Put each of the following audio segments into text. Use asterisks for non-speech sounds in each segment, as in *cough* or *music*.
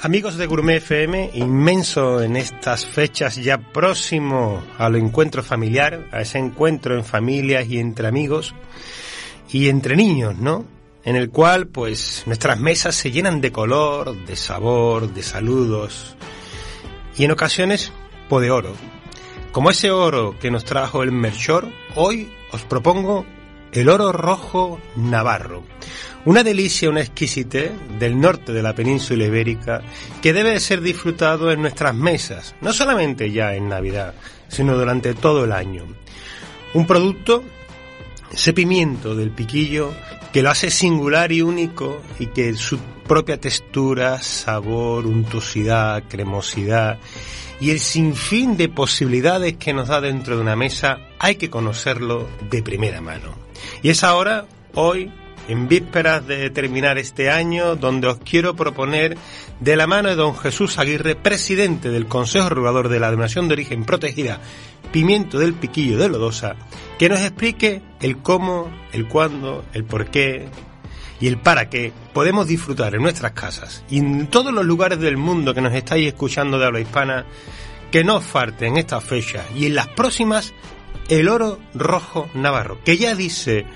Amigos de Gourmet FM, inmenso en estas fechas ya próximo al encuentro familiar, a ese encuentro en familias y entre amigos y entre niños, ¿no? En el cual, pues, nuestras mesas se llenan de color, de sabor, de saludos y en ocasiones, pues de oro. Como ese oro que nos trajo el Merchor, hoy os propongo el oro rojo navarro. Una delicia, una exquisite del norte de la península ibérica que debe ser disfrutado en nuestras mesas, no solamente ya en Navidad, sino durante todo el año. Un producto, ese pimiento del piquillo, que lo hace singular y único y que su propia textura, sabor, untuosidad, cremosidad y el sinfín de posibilidades que nos da dentro de una mesa hay que conocerlo de primera mano. Y es ahora, hoy, en vísperas de terminar este año, donde os quiero proponer, de la mano de don Jesús Aguirre, presidente del Consejo Regulador de la Denominación de Origen Protegida Pimiento del Piquillo de Lodosa, que nos explique el cómo, el cuándo, el por qué y el para qué podemos disfrutar en nuestras casas y en todos los lugares del mundo que nos estáis escuchando de habla hispana, que no os falte en estas fechas y en las próximas el oro rojo navarro, que ya dice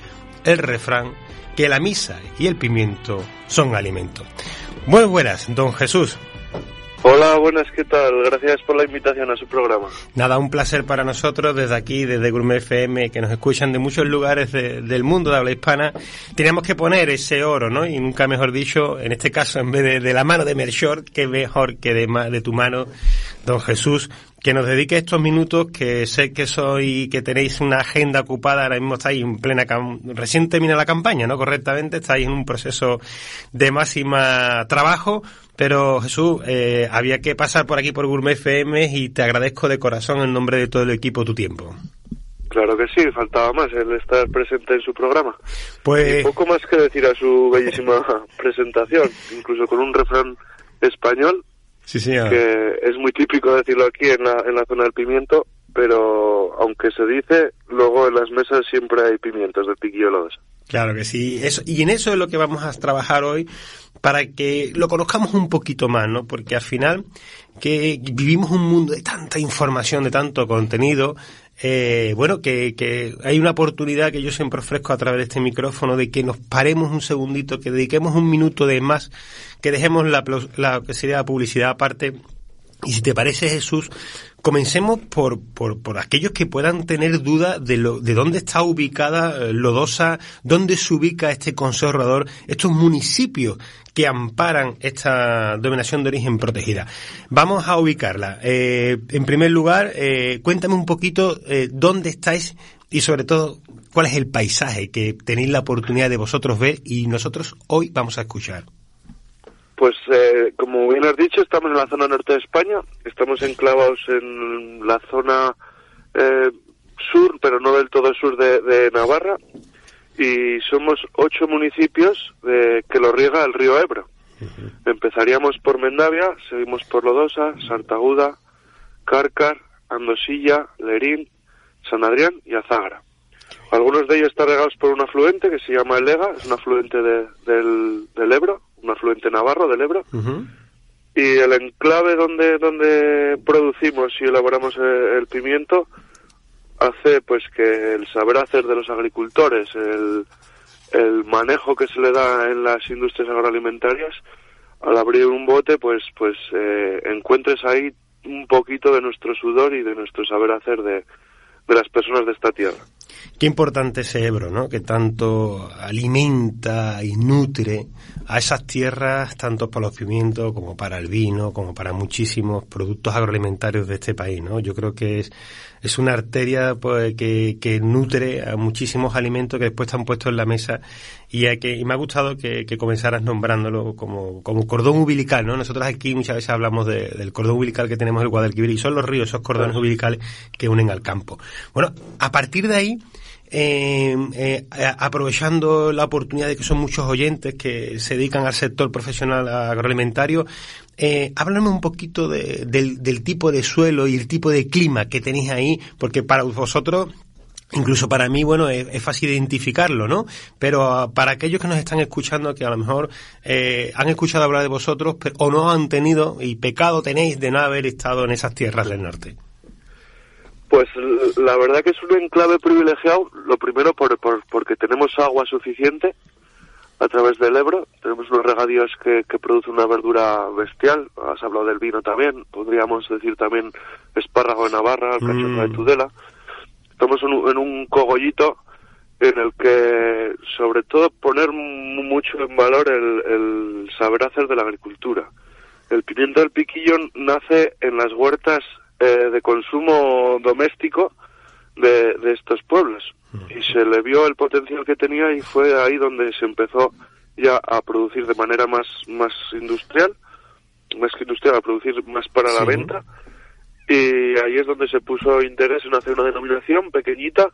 el refrán que la misa y el pimiento son alimento. Muy buenas, don Jesús. Hola, buenas, ¿qué tal? Gracias por la invitación a su programa. Nada, un placer para nosotros desde aquí, desde Gourmet FM, que nos escuchan de muchos lugares del mundo de habla hispana. Teníamos que poner ese oro, ¿no? Y nunca mejor dicho, en este caso, en vez de, la mano de Melchor, que mejor que de, de tu mano, don Jesús, que nos dedique estos minutos, que sé que soy, que tenéis una agenda ocupada, ahora mismo estáis en plena, recién termina la campaña, ¿no? Correctamente, estáis en un proceso de máxima trabajo, pero Jesús, eh, había que pasar por aquí por Gourmet FM y te agradezco de corazón en nombre de todo el equipo tu tiempo. Claro que sí, faltaba más el estar presente en su programa. Pues... Y poco más que decir a su bellísima *laughs* presentación, incluso con un refrán español Sí, señor. Que es muy típico decirlo aquí en la, en la zona del pimiento, pero aunque se dice, luego en las mesas siempre hay pimientos del piquillo. Claro que sí, eso, y en eso es lo que vamos a trabajar hoy para que lo conozcamos un poquito más, ¿no? Porque al final que vivimos un mundo de tanta información, de tanto contenido, eh, bueno, que, que, hay una oportunidad que yo siempre ofrezco a través de este micrófono de que nos paremos un segundito, que dediquemos un minuto de más, que dejemos la, la que sería la publicidad aparte. Y si te parece, Jesús, comencemos por, por, por aquellos que puedan tener duda de, lo, de dónde está ubicada eh, Lodosa, dónde se ubica este conservador, estos municipios que amparan esta dominación de origen protegida. Vamos a ubicarla. Eh, en primer lugar, eh, cuéntame un poquito eh, dónde estáis y sobre todo cuál es el paisaje que tenéis la oportunidad de vosotros ver y nosotros hoy vamos a escuchar. Pues eh, como bien has dicho, estamos en la zona norte de España, estamos enclavados en la zona eh, sur, pero no del todo sur de, de Navarra, y somos ocho municipios de, que lo riega el río Ebro. Empezaríamos por Mendavia, seguimos por Lodosa, Sartaguda, Cárcar, Andosilla, Lerín, San Adrián y Azágara. Algunos de ellos están regados por un afluente que se llama el Lega, es un afluente de, del, del, Ebro, un afluente navarro del Ebro. Uh -huh. Y el enclave donde, donde producimos y elaboramos el, el pimiento hace pues que el saber hacer de los agricultores, el, el manejo que se le da en las industrias agroalimentarias, al abrir un bote, pues, pues eh, encuentres ahí un poquito de nuestro sudor y de nuestro saber hacer de, de las personas de esta tierra. Qué importante ese Ebro, ¿no? Que tanto alimenta y nutre a esas tierras, tanto para los pimientos como para el vino, como para muchísimos productos agroalimentarios de este país, ¿no? Yo creo que es, es una arteria pues, que, que nutre a muchísimos alimentos que después están puestos en la mesa y, hay que, y me ha gustado que, que comenzaras nombrándolo como, como cordón umbilical, ¿no? Nosotros aquí muchas veces hablamos del cordón umbilical que tenemos en el Guadalquivir y son los ríos, esos cordones umbilicales que unen al campo. Bueno, a partir de ahí, eh, eh, aprovechando la oportunidad de que son muchos oyentes que se dedican al sector profesional agroalimentario, eh, háblame un poquito del, del tipo de suelo y el tipo de clima que tenéis ahí, porque para vosotros Incluso para mí, bueno, es, fácil identificarlo, ¿no? Pero ah, para aquellos que nos están escuchando, que a lo mejor eh, han escuchado hablar de vosotros o no han tenido, y pecado tenéis de no haber estado en esas tierras del norte. Pues la verdad que es un enclave privilegiado, lo primero por, porque tenemos agua suficiente a través del Ebro, tenemos unos regadíos que, que producen una verdura bestial, has hablado del vino también, podríamos decir también espárrago de Navarra, alcachofa de mm. Tudela, estamos en un, en un cogollito en el que sobre todo poner mucho en valor el, el saber hacer de la agricultura. El pimiento del piquillo nace en las huertas eh, de consumo doméstico de, de estos pueblos. Y se le vio el potencial que tenía y fue ahí donde se empezó ya a producir de manera más, más industrial, más que industrial, a producir más para la venta. Y ahí es donde se puso interés en hacer una denominación pequeñita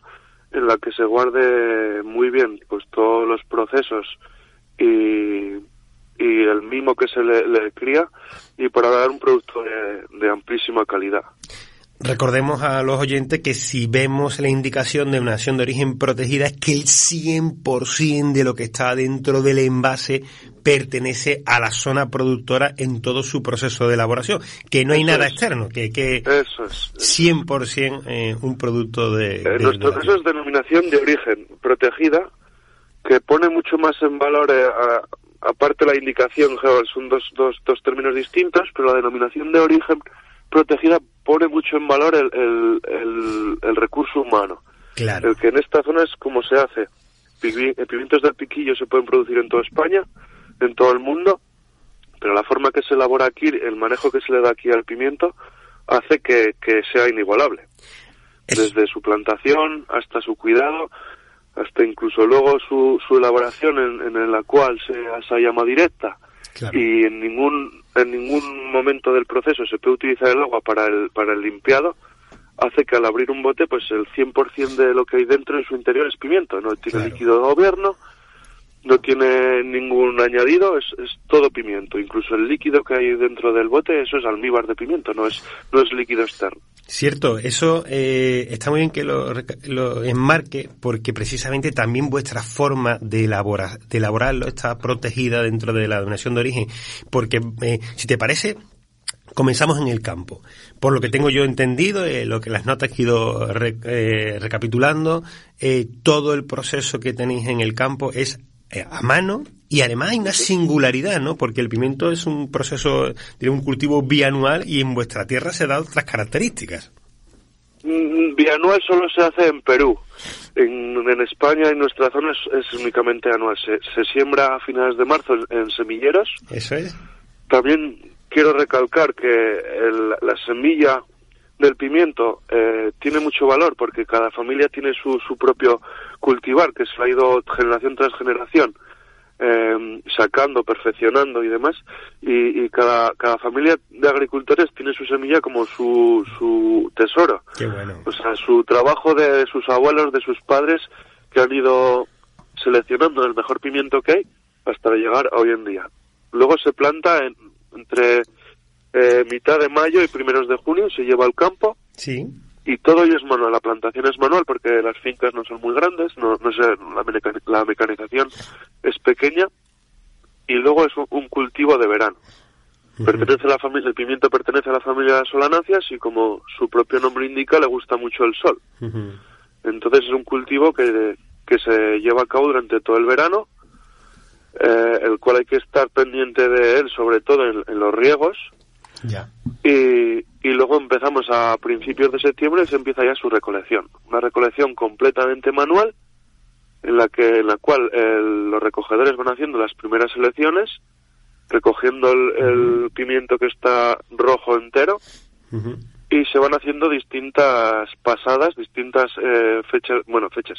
en la que se guarde muy bien pues todos los procesos y, y el mimo que se le, cría y para dar un producto de, amplísima calidad. Recordemos a los oyentes que si vemos la indicación de una nación de origen protegida es que el 100% de lo que está dentro del envase pertenece a la zona productora en todo su proceso de elaboración, que no hay nada externo, que, que Eso es. 100% eh, un producto de... En nuestro caso es denominación de origen protegida, que pone mucho más en valor eh, a, aparte la indicación, son dos, dos, dos términos distintos, pero la denominación de origen protegida pone mucho en valor el, el, el, recurso humano. Claro. El que en esta zona es como se hace. Pimientos del piquillo se pueden producir en toda España, en todo el mundo, pero la forma que se elabora aquí, el manejo que se le da aquí al pimiento, hace que, que sea inigualable. Desde su plantación hasta su cuidado, hasta incluso luego su, su elaboración en, en la cual se, se llama directa y en ningún en ningún momento del proceso se puede utilizar el agua para el para el limpiado hace que al abrir un bote pues el 100% de lo que hay dentro en su interior es pimiento no tiene líquido de gobierno no tiene ningún añadido, es, es, todo pimiento. Incluso el líquido que hay dentro del bote, eso es almíbar de pimiento, no es, no es líquido externo. Cierto, eso eh, está muy bien que lo, lo, enmarque porque precisamente también vuestra forma de, elaborar, de elaborarlo está protegida dentro de la donación de origen. Porque, eh, si te parece, comenzamos en el campo. Por lo que tengo yo entendido, eh, lo que las notas que he ido eh, recapitulando, eh, todo el proceso que tenéis en el campo es eh, a mano y además hay una singularidad, ¿no? Porque el pimiento es un proceso, de un cultivo bianual y en vuestra tierra se da otras características. Mm, bianual solo se hace en Perú. En, en España, en nuestra zona, es, únicamente anual. Se, se, siembra a finales de marzo en, semilleros. Eso es. También quiero recalcar que el, la semilla del pimiento eh, tiene mucho valor porque cada familia tiene su, su propio cultivar que se ha ido generación tras generación eh, sacando, perfeccionando y demás y, y, cada, cada familia de agricultores tiene su semilla como su, su tesoro. Qué bueno. O sea, su trabajo de sus abuelos, de sus padres que han ido seleccionando el mejor pimiento que hay hasta llegar a hoy en día. Luego se planta en, entre eh, mitad de mayo y primeros de junio se lleva al campo. Sí. Y todo ello es manual. La plantación es manual porque las fincas no son muy grandes, no, no sé, la, mecanización es pequeña. Y luego es un, cultivo de verano. Pertenece a la familia, el pimiento pertenece a la familia de solanáceas y como su propio nombre indica, le gusta mucho el sol. Entonces es un cultivo que, que se lleva a cabo durante todo el verano, eh, el cual hay que estar pendiente de él, sobre todo en los riegos, ya. Y, y luego empezamos a principios de septiembre se empieza ya su recolección. Una recolección completamente manual en la que en la cual los recogedores van haciendo las primeras selecciones, recogiendo el, pimiento que está rojo entero y se van haciendo distintas pasadas, distintas eh, fechas, bueno, fechas.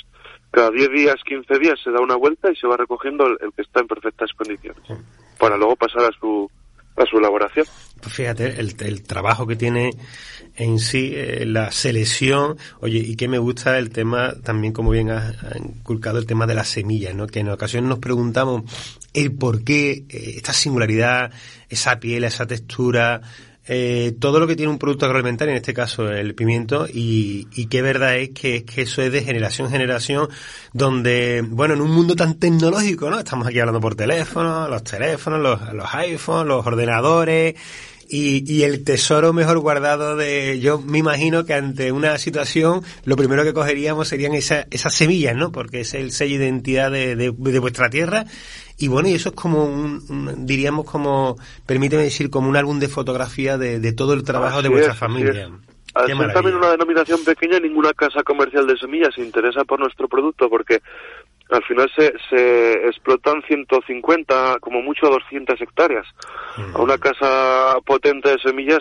Cada 10 días, 15 días se da una vuelta y se va recogiendo el, que está en perfectas condiciones para luego pasar a su a su elaboración. Pues fíjate, el, el trabajo que tiene en sí, eh, la selección, oye, y que me gusta el tema, también como bien ha, inculcado el tema de las semillas, ¿no? Que en ocasiones nos preguntamos el por qué eh, esta singularidad, esa piel, esa textura, eh, todo lo que tiene un producto agroalimentario, en este caso el pimiento, y, y qué verdad es que, que eso es de generación en generación, donde, bueno, en un mundo tan tecnológico, ¿no? Estamos aquí hablando por teléfono, los teléfonos, los, los iPhones, los ordenadores, y, y, el tesoro mejor guardado de, yo me imagino que ante una situación lo primero que cogeríamos serían esa, esas semillas, ¿no? Porque es el sello de identidad de, de, de vuestra tierra y bueno, y eso es como un, diríamos como, permíteme decir, como un álbum de fotografía de, de todo el trabajo de vuestra familia. Al ser también una denominación pequeña, ninguna casa comercial de semillas se interesa por nuestro producto porque al final se, se explotan 150, como mucho 200 hectáreas. A una casa potente de semillas,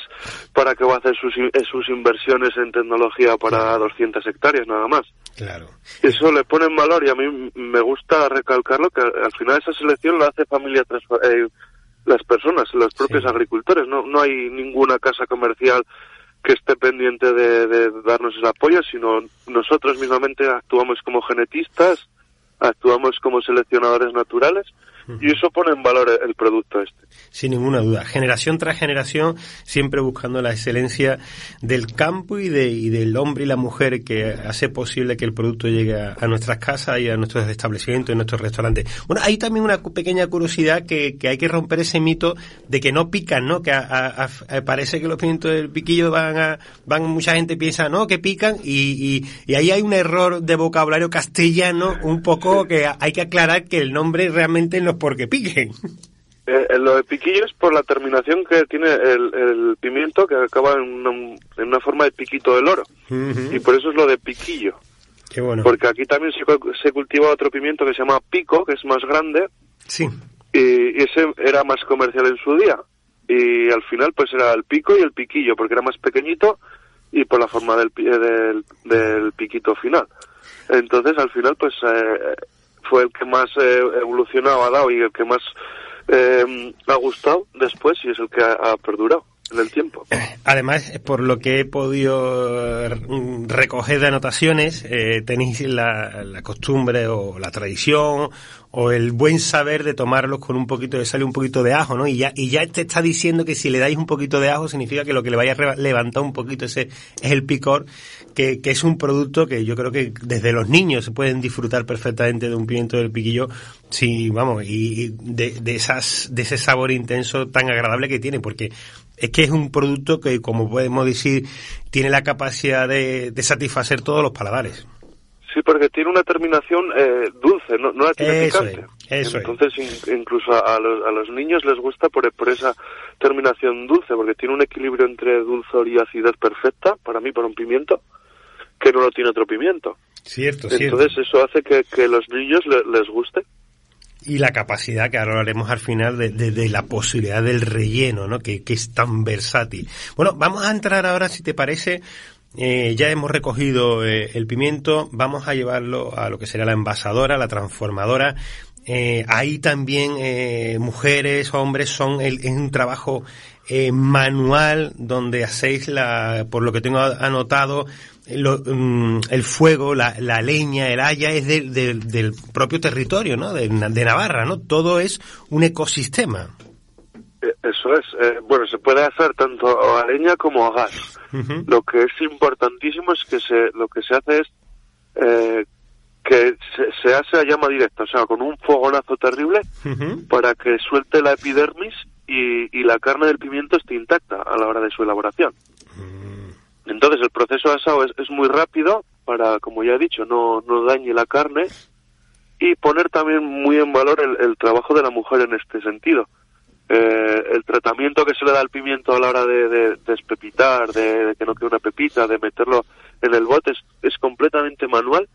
¿para que va a hacer sus, sus inversiones en tecnología para 200 hectáreas nada más? Claro. Eso le pone en valor y a mí me gusta recalcarlo que al final esa selección la hace familia eh, las personas, los propios agricultores. No, no hay ninguna casa comercial que esté pendiente de, de darnos el apoyo, sino nosotros mismamente actuamos como genetistas, actuamos como seleccionadores naturales y eso pone en valor el producto este. Sin ninguna duda. Generación tras generación, siempre buscando la excelencia del campo y, de, y del hombre y la mujer que hace posible que el producto llegue a, nuestras casas y a nuestros establecimientos y nuestros restaurantes. Bueno, hay también una pequeña curiosidad que, que hay que romper ese mito de que no pican, ¿no? Que parece que los pimientos del piquillo van a, van, mucha gente piensa, no, que pican y, y, y ahí hay un error de vocabulario castellano un poco que hay que aclarar que el nombre realmente no *laughs* porque piquen. Eh, lo de piquillo es por la terminación que tiene el, pimiento que acaba en una, forma de piquito del oro. Y por eso es lo de piquillo. Qué bueno. Porque aquí también se, se, cultiva otro pimiento que se llama pico, que es más grande. Sí. Y, ese era más comercial en su día. Y al final pues era el pico y el piquillo, porque era más pequeñito y por la forma del, del, del piquito final. Entonces al final pues eh, fue el que más eh, evolucionado ha dado y el que más eh, ha gustado después y es el que ha, perdurado en el tiempo. Además, por lo que he podido mm, recoger de anotaciones, eh, tenéis la, costumbre o la tradición o el buen saber de tomarlos con un poquito de sal y un poquito de ajo, ¿no? Y ya, y ya te está diciendo que si le dais un poquito de ajo significa que lo que le vaya a levantar un poquito ese es el picor, que, que es un producto que yo creo que desde los niños se pueden disfrutar perfectamente de un pimiento del piquillo, sí, vamos, y de, de esas, de ese sabor intenso tan agradable que tiene, porque es que es un producto que, como podemos decir, tiene la capacidad de, de satisfacer todos los paladares. Sí, porque tiene una terminación eh, dulce, no, no la tiene picante. eso Entonces, incluso a, los, a los niños les gusta por, por esa terminación dulce, porque tiene un equilibrio entre dulzor y acidez perfecta, para mí, para un pimiento, que no lo tiene otro pimiento. Cierto, Entonces, eso hace que, que los niños les guste. Y la capacidad, que ahora haremos al final, de, de, la posibilidad del relleno, ¿no? Que, que es tan versátil. Bueno, vamos a entrar ahora, si te parece, eh, ya hemos recogido eh, el pimiento, vamos a llevarlo a lo que sería la envasadora, la transformadora. Eh, ahí también eh, mujeres, hombres, son el, es un trabajo eh, manual donde hacéis la, por lo que tengo anotado, lo, mm, el fuego, la, la, leña, el haya es de, del propio territorio, ¿no? De, de Navarra, ¿no? Todo es un ecosistema. Eh, eso es. Eh, bueno, se puede hacer tanto a leña como a gas. Lo que es importantísimo es que se, lo que se hace es eh, que se, hace a llama directa, o sea, con un fogonazo terrible para que suelte la epidermis y, y, la carne del pimiento esté intacta a la hora de su elaboración. Mm. Entonces el proceso de asado es, es, muy rápido para, como ya he dicho, no, no dañe la carne y poner también muy en valor el, trabajo de la mujer en este sentido. Eh, el tratamiento que se le da al pimiento a la hora de, de, despepitar, de, que no quede una pepita, de meterlo en el bote, es completamente manual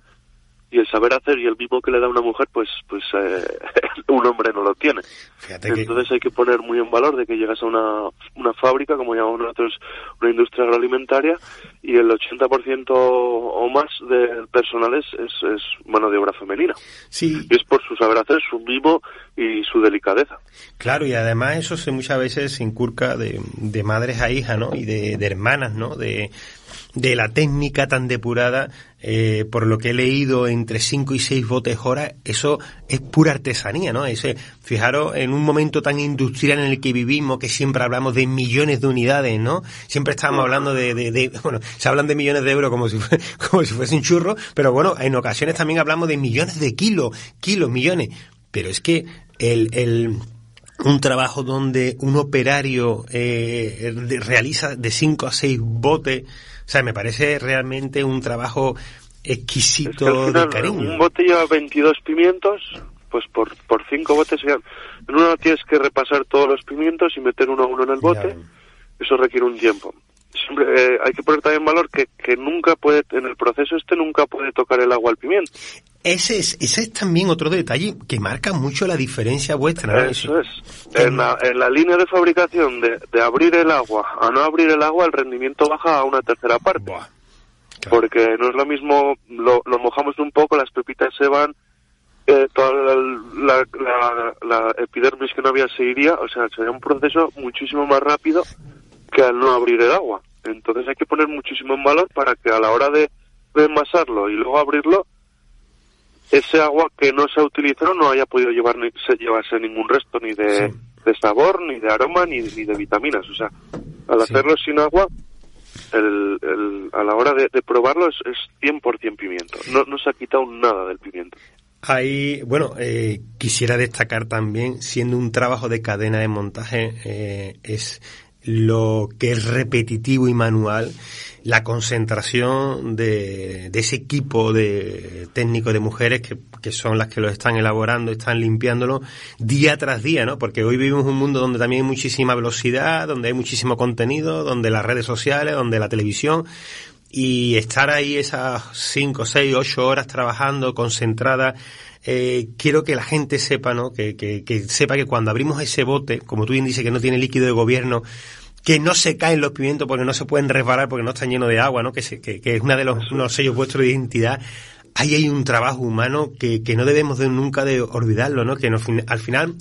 y el saber hacer y el mismo que le da una mujer, pues, pues eh, *laughs* un hombre no lo tiene. Entonces hay que poner muy en valor de que llegas a una, una fábrica, como llamamos nosotros, una industria agroalimentaria, y el 80% o más del personal es, es, mano de obra femenina. Sí. Y es por su saber hacer, su mimo y su delicadeza. Claro, y además eso se muchas veces se incurca de, de madres a hijas, ¿no? Y de, de hermanas, ¿no? De, de la técnica tan depurada, eh, por lo que he leído, entre 5 y 6 botes hora, eso es pura artesanía, ¿no? Ese, fijaros, en un momento tan industrial en el que vivimos, que siempre hablamos de millones de unidades, ¿no? Siempre estamos hablando de, de, *laughs* bueno, se hablan de millones de euros como si, *laughs* como si fuese un churro, pero bueno, en ocasiones también hablamos de millones de kilos, kilos, millones. Pero es que el un trabajo donde un operario eh, realiza de 5 a 6 botes, o sea, me parece realmente un trabajo exquisito de cariño. Un bote lleva 22 pimientos, pues por, por cinco botes, en uno tienes que repasar todos los pimientos y meter uno a uno en el bote, eso requiere un tiempo. Siempre eh, hay que poner también valor que, que nunca puede, en el proceso este nunca puede tocar el agua al pimiento. Ese es, ese es también otro detalle que marca mucho la diferencia vuestra. Eso es. En la, en la línea de fabricación de, de, abrir el agua a no abrir el agua, el rendimiento baja a una tercera parte. Porque no es lo mismo, lo, lo, mojamos un poco, las pepitas se van, eh, toda la, la, la, epidermis que no había se iría, o sea, sería un proceso muchísimo más rápido que al no abrir el agua. Entonces hay que poner muchísimo en valor para que a la hora de, de envasarlo y luego abrirlo, ese agua que no se ha utilizado no haya podido llevar ni, llevarse ningún resto ni de, sabor, ni de aroma, ni, ni, de vitaminas. O sea, al hacerlo sin agua, el, el, a la hora de, probarlo es, es 100% pimiento. No, no se ha quitado nada del pimiento. Ahí, bueno, eh, quisiera destacar también, siendo un trabajo de cadena de montaje, eh, es lo que es repetitivo y manual, la concentración de, ese equipo de técnicos de mujeres que, que, son las que lo están elaborando, están limpiándolo día tras día, ¿no? Porque hoy vivimos un mundo donde también hay muchísima velocidad, donde hay muchísimo contenido, donde las redes sociales, donde la televisión, y estar ahí esas cinco, seis, ocho horas trabajando concentrada eh, quiero que la gente sepa, ¿no? Que, que, que, sepa que cuando abrimos ese bote, como tú bien dices que no tiene líquido de gobierno, que no se caen los pimientos porque no se pueden resbalar porque no están llenos de agua, ¿no? Que, que, que es una de los unos sellos vuestros de identidad. Ahí hay un trabajo humano que, que no debemos de nunca de olvidarlo, ¿no? Que al final,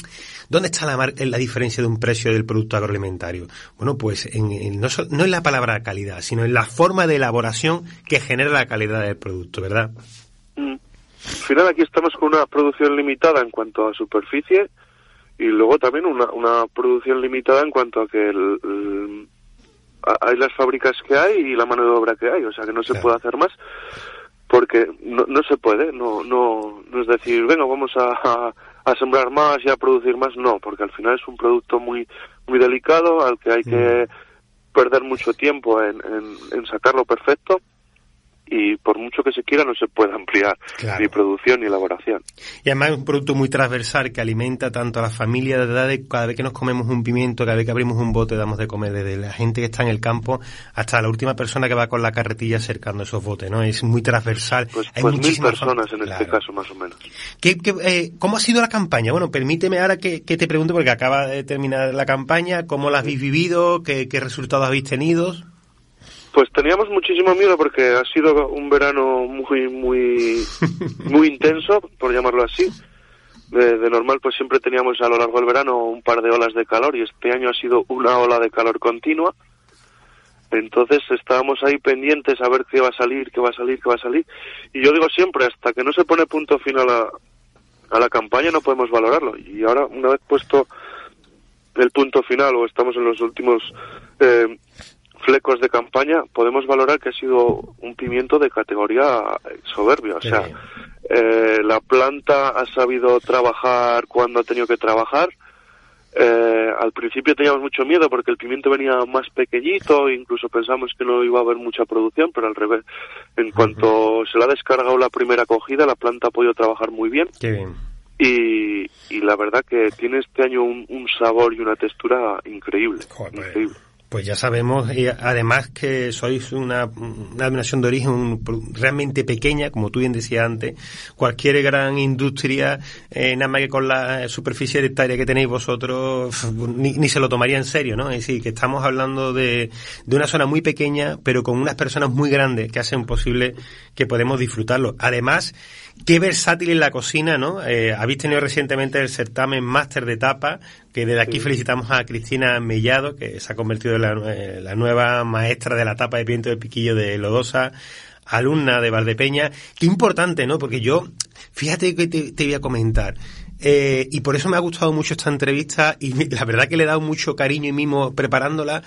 ¿dónde está la, la diferencia de un precio del producto agroalimentario? Bueno, pues en, no, no en la palabra calidad, sino en la forma de elaboración que genera la calidad del producto, ¿verdad? Mm. Al final aquí estamos con una producción limitada en cuanto a superficie y luego también una, una producción limitada en cuanto a que hay las fábricas que hay y la mano de obra que hay, o sea que no se puede hacer más porque no, no se puede, no, no, no es decir, venga, vamos a, a, sembrar más y a producir más, no, porque al final es un producto muy, muy delicado al que hay que perder mucho tiempo en, en sacarlo perfecto y por mucho que se quiera no se puede ampliar ni producción ni elaboración. Y además es un producto muy transversal que alimenta tanto a la familia de edad cada vez que nos comemos un pimiento, cada vez que abrimos un bote damos de comer desde la gente que está en el campo hasta la última persona que va con la carretilla acercando esos botes, ¿no? Es muy transversal. Pues, Hay pues mil personas en este caso más o menos. ¿Qué, eh, ¿Cómo ha sido la campaña? Bueno, permíteme ahora que, te pregunte porque acaba de terminar la campaña, ¿cómo la habéis vivido? ¿Qué, qué resultados habéis tenido? Pues teníamos muchísimo miedo porque ha sido un verano muy, muy, *laughs* muy intenso, por llamarlo así. De, normal, pues siempre teníamos a lo largo del verano un par de olas de calor y este año ha sido una ola de calor continua. Entonces estábamos ahí pendientes a ver qué va a salir, qué va a salir, qué va a salir. Y yo digo siempre, hasta que no se pone punto final a, a la campaña no podemos valorarlo. Y ahora, una vez puesto el punto final o estamos en los últimos eh, flecos de campaña, podemos valorar que ha sido un pimiento de categoría soberbia. O sea, eh, la planta ha sabido trabajar cuando ha tenido que trabajar. Eh, al principio teníamos mucho miedo porque el pimiento venía más pequeñito, incluso pensamos que no iba a haber mucha producción, pero al revés, en cuanto se le ha descargado la primera acogida, la planta ha podido trabajar muy bien. Qué bien. y, y la verdad que tiene este año un, un sabor y una textura increíble. Joder, increíble. Pues ya sabemos, y además que sois una, una denominación de origen realmente pequeña, como tú bien decías antes. Cualquier gran industria, eh, nada más que con la superficie de hectárea que tenéis vosotros, ni, se lo tomaría en serio, ¿no? Es decir, que estamos hablando de, de una zona muy pequeña, pero con unas personas muy grandes que hacen posible que podemos disfrutarlo. Además, qué versátil en la cocina, ¿no? Eh, habéis tenido recientemente el certamen Máster de Tapa, que desde aquí felicitamos a Cristina Mellado, que se ha convertido en la, la, nueva maestra de la tapa de viento del piquillo de Lodosa, alumna de Valdepeña. Qué importante, ¿no? Porque yo, fíjate que te, te voy a comentar. Eh, y por eso me ha gustado mucho esta entrevista y *laughs* la verdad que le he dado mucho cariño y mimo preparándola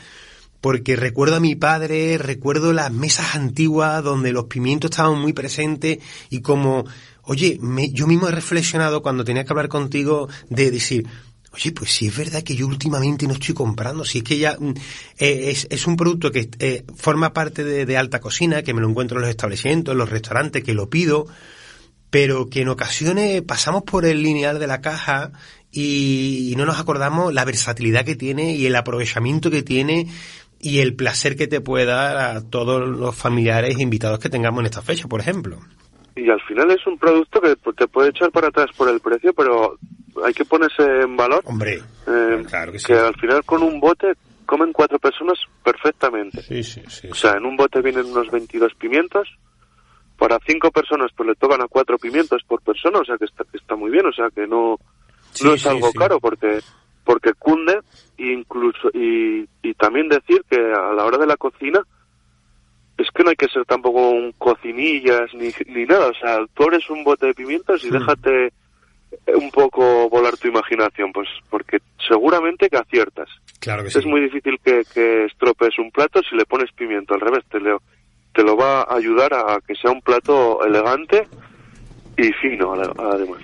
porque recuerdo a mi padre, recuerdo las mesas antiguas donde los pimientos estaban muy presentes y como, oye, me, yo mismo he reflexionado cuando tenía que hablar contigo de decir, oye, pues si es verdad que yo últimamente no estoy comprando, si es que ya eh, es, es, un producto que eh, forma parte de, de, alta cocina, que me lo encuentro en los establecimientos, en los restaurantes, que lo pido, pero que en ocasiones pasamos por el lineal de la caja y, y no nos acordamos la versatilidad que tiene y el aprovechamiento que tiene y el placer que te puede dar a todos los familiares e invitados que tengamos en esta fecha, por ejemplo. Y al final es un producto que te puede echar para atrás por el precio, pero hay que ponerse en valor. Hombre, eh, claro que sí. Que al final con un bote comen cuatro personas perfectamente. Sí, sí, sí. O sea, en un bote vienen unos 22 pimientos. Para cinco personas pues le tocan a cuatro pimientos por persona, o sea que está, que está muy bien, o sea que no, no es algo caro porque porque cunde incluso y, y también decir que a la hora de la cocina que no hay que ser tampoco un cocinillas ni, ni nada, o sea, tú abres un bote de pimientos y déjate un poco volar tu imaginación, pues porque seguramente que aciertas. Claro que sí. Es muy difícil que, que estropees un plato si le pones pimiento al revés, te lo, te lo va a ayudar a que sea un plato elegante y fino ade- además.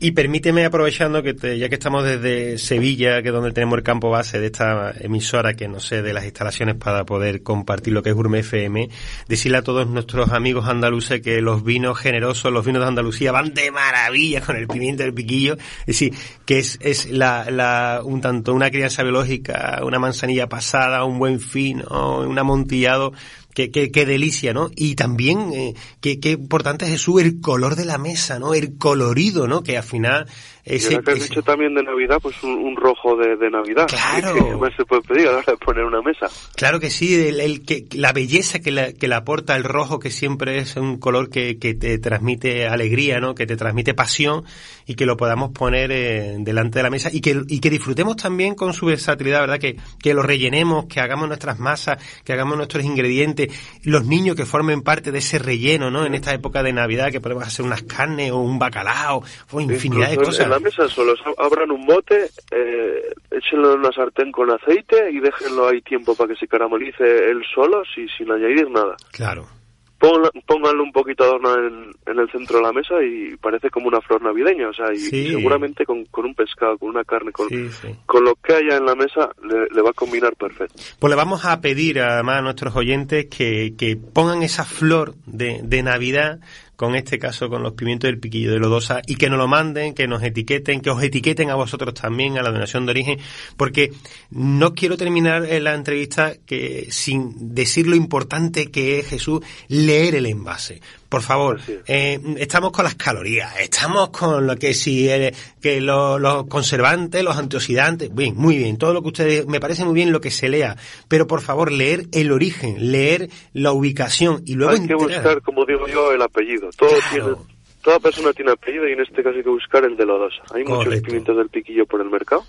Y permíteme, aprovechando que te- ya que estamos desde Sevilla, que es donde tenemos el campo base de esta emisora, que no sé de las instalaciones para poder compartir lo que es Gourmet FM, decirle a todos nuestros amigos andaluces que los vinos generosos, los vinos de Andalucía van de maravilla con el pimiento del piquillo. Es decir, que es, es la, la, un tanto una crianza biológica, una manzanilla pasada, un buen fino, un amontillado, Qué, qué, qué, delicia, ¿no? Y también, eh, qué, qué importante es Jesús, el color de la mesa, ¿no? El colorido, ¿no? Que al final... Ese, y que has ese... dicho también de Navidad, pues un, un rojo de, de, Navidad. Claro. ¿Qué *laughs* más se puede pedir a la hora de poner una mesa? Claro que sí, el, el, que, la belleza que, la, que le aporta el rojo, que siempre es un color que, que te transmite alegría, ¿no? Que te transmite pasión y que lo podamos poner eh, delante de la mesa y que, y que disfrutemos también con su versatilidad, ¿verdad? Que, que lo rellenemos, que hagamos nuestras masas, que hagamos nuestros ingredientes, los niños que formen parte de ese relleno, ¿no? En esta época de Navidad que podemos hacer unas carnes o un bacalao o infinidad Incluso de cosas. En la mesa solo abran un bote, eh, échenlo en una sartén con aceite y déjenlo ahí tiempo para que se caramelice él solo sin añadir nada. Claro. Pónganlo un poquito adorno en, en, el centro de la mesa y parece como una flor navideña, o sea, y sí. seguramente con, con, un pescado, con una carne, con, sí, sí. con lo que haya en la mesa le, le, va a combinar perfecto. Pues le vamos a pedir además a nuestros oyentes que, que pongan esa flor de, de Navidad con este caso con los pimientos del piquillo de lodosa y que nos lo manden, que nos etiqueten, que os etiqueten a vosotros también a la donación de origen, porque no quiero terminar la entrevista que sin decir lo importante que es Jesús leer el envase. Por favor, eh, estamos con las calorías, estamos con lo que si eh, que los lo conservantes, los antioxidantes, bien, muy bien, todo lo que ustedes me parece muy bien lo que se lea, pero por favor leer el origen, leer la ubicación y luego hay que enterar. buscar, como digo yo, el apellido. Todo claro. tiene, toda persona tiene apellido y en este caso hay que buscar el de Lodosa. Hay Correcto. muchos pimientos del piquillo por el mercado,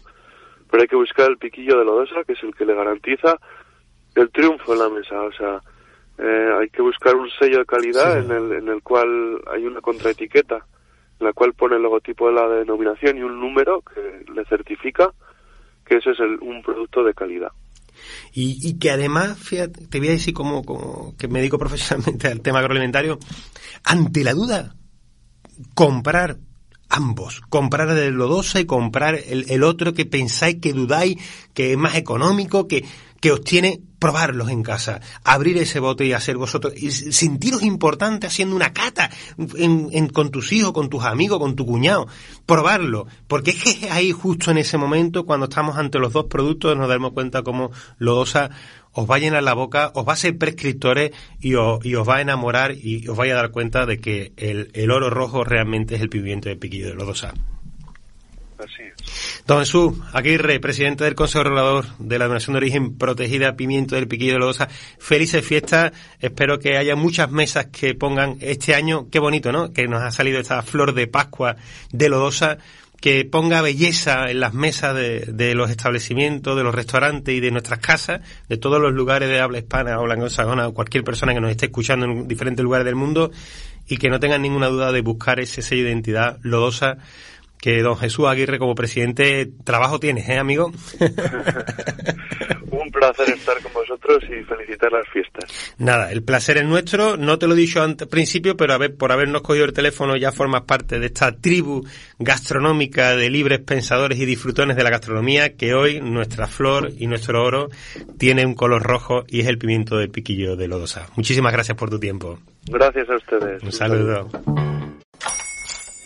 pero hay que buscar el piquillo de Lodosa, que es el que le garantiza el triunfo en la mesa, o sea. Eh, hay que buscar un sello de calidad sí. en, el, en el cual hay una contraetiqueta en la cual pone el logotipo de la denominación y un número que le certifica que ese es el, un producto de calidad. Y, y, que además, fíjate, te voy a decir como, como, que me dedico *laughs* profesionalmente al tema agroalimentario, ante la duda, comprar ambos, comprar el lodosa y comprar el, el otro que pensáis que dudáis que es más económico, que, que os tiene probarlos en casa, abrir ese bote y hacer vosotros, y sentiros importante haciendo una cata con tus hijos, con tus amigos, con tu cuñado, probarlo, porque es que ahí justo en ese momento, cuando estamos ante los dos productos, nos damos cuenta cómo Lodosa os va a llenar la boca, os va a ser prescriptores y os, y os va a enamorar y os vais a dar cuenta de que el, el oro rojo realmente es el pimiento de piquillo de Lodosa. Don Jesús Aguirre, presidente del Consejo Regulador de la Donación de Origen Protegida Pimiento del Piquillo de Lodosa. Felices fiestas. Espero que haya muchas mesas que pongan este año. Qué bonito, ¿no? Que nos ha salido esta flor de Pascua de Lodosa que ponga belleza en las mesas de, de, los establecimientos, de los restaurantes y de nuestras casas, de todos los lugares de habla hispana o anglosajona o cualquier persona que nos esté escuchando en diferentes lugares del mundo y que no tengan ninguna duda de buscar ese sello de identidad lodosa que don Jesús Aguirre como presidente trabajo tienes, ¿eh, amigo? *laughs* Un placer estar con vosotros y felicitar las fiestas. Nada, el placer es nuestro. No te lo he dicho al principio, pero a ver, por habernos cogido el teléfono ya formas parte de esta tribu gastronómica de libres pensadores y disfrutones de la gastronomía que hoy nuestra flor y nuestro oro tiene un color rojo y es el pimiento del piquillo de Lodosa. Muchísimas gracias por tu tiempo. Gracias a ustedes. Un saludo.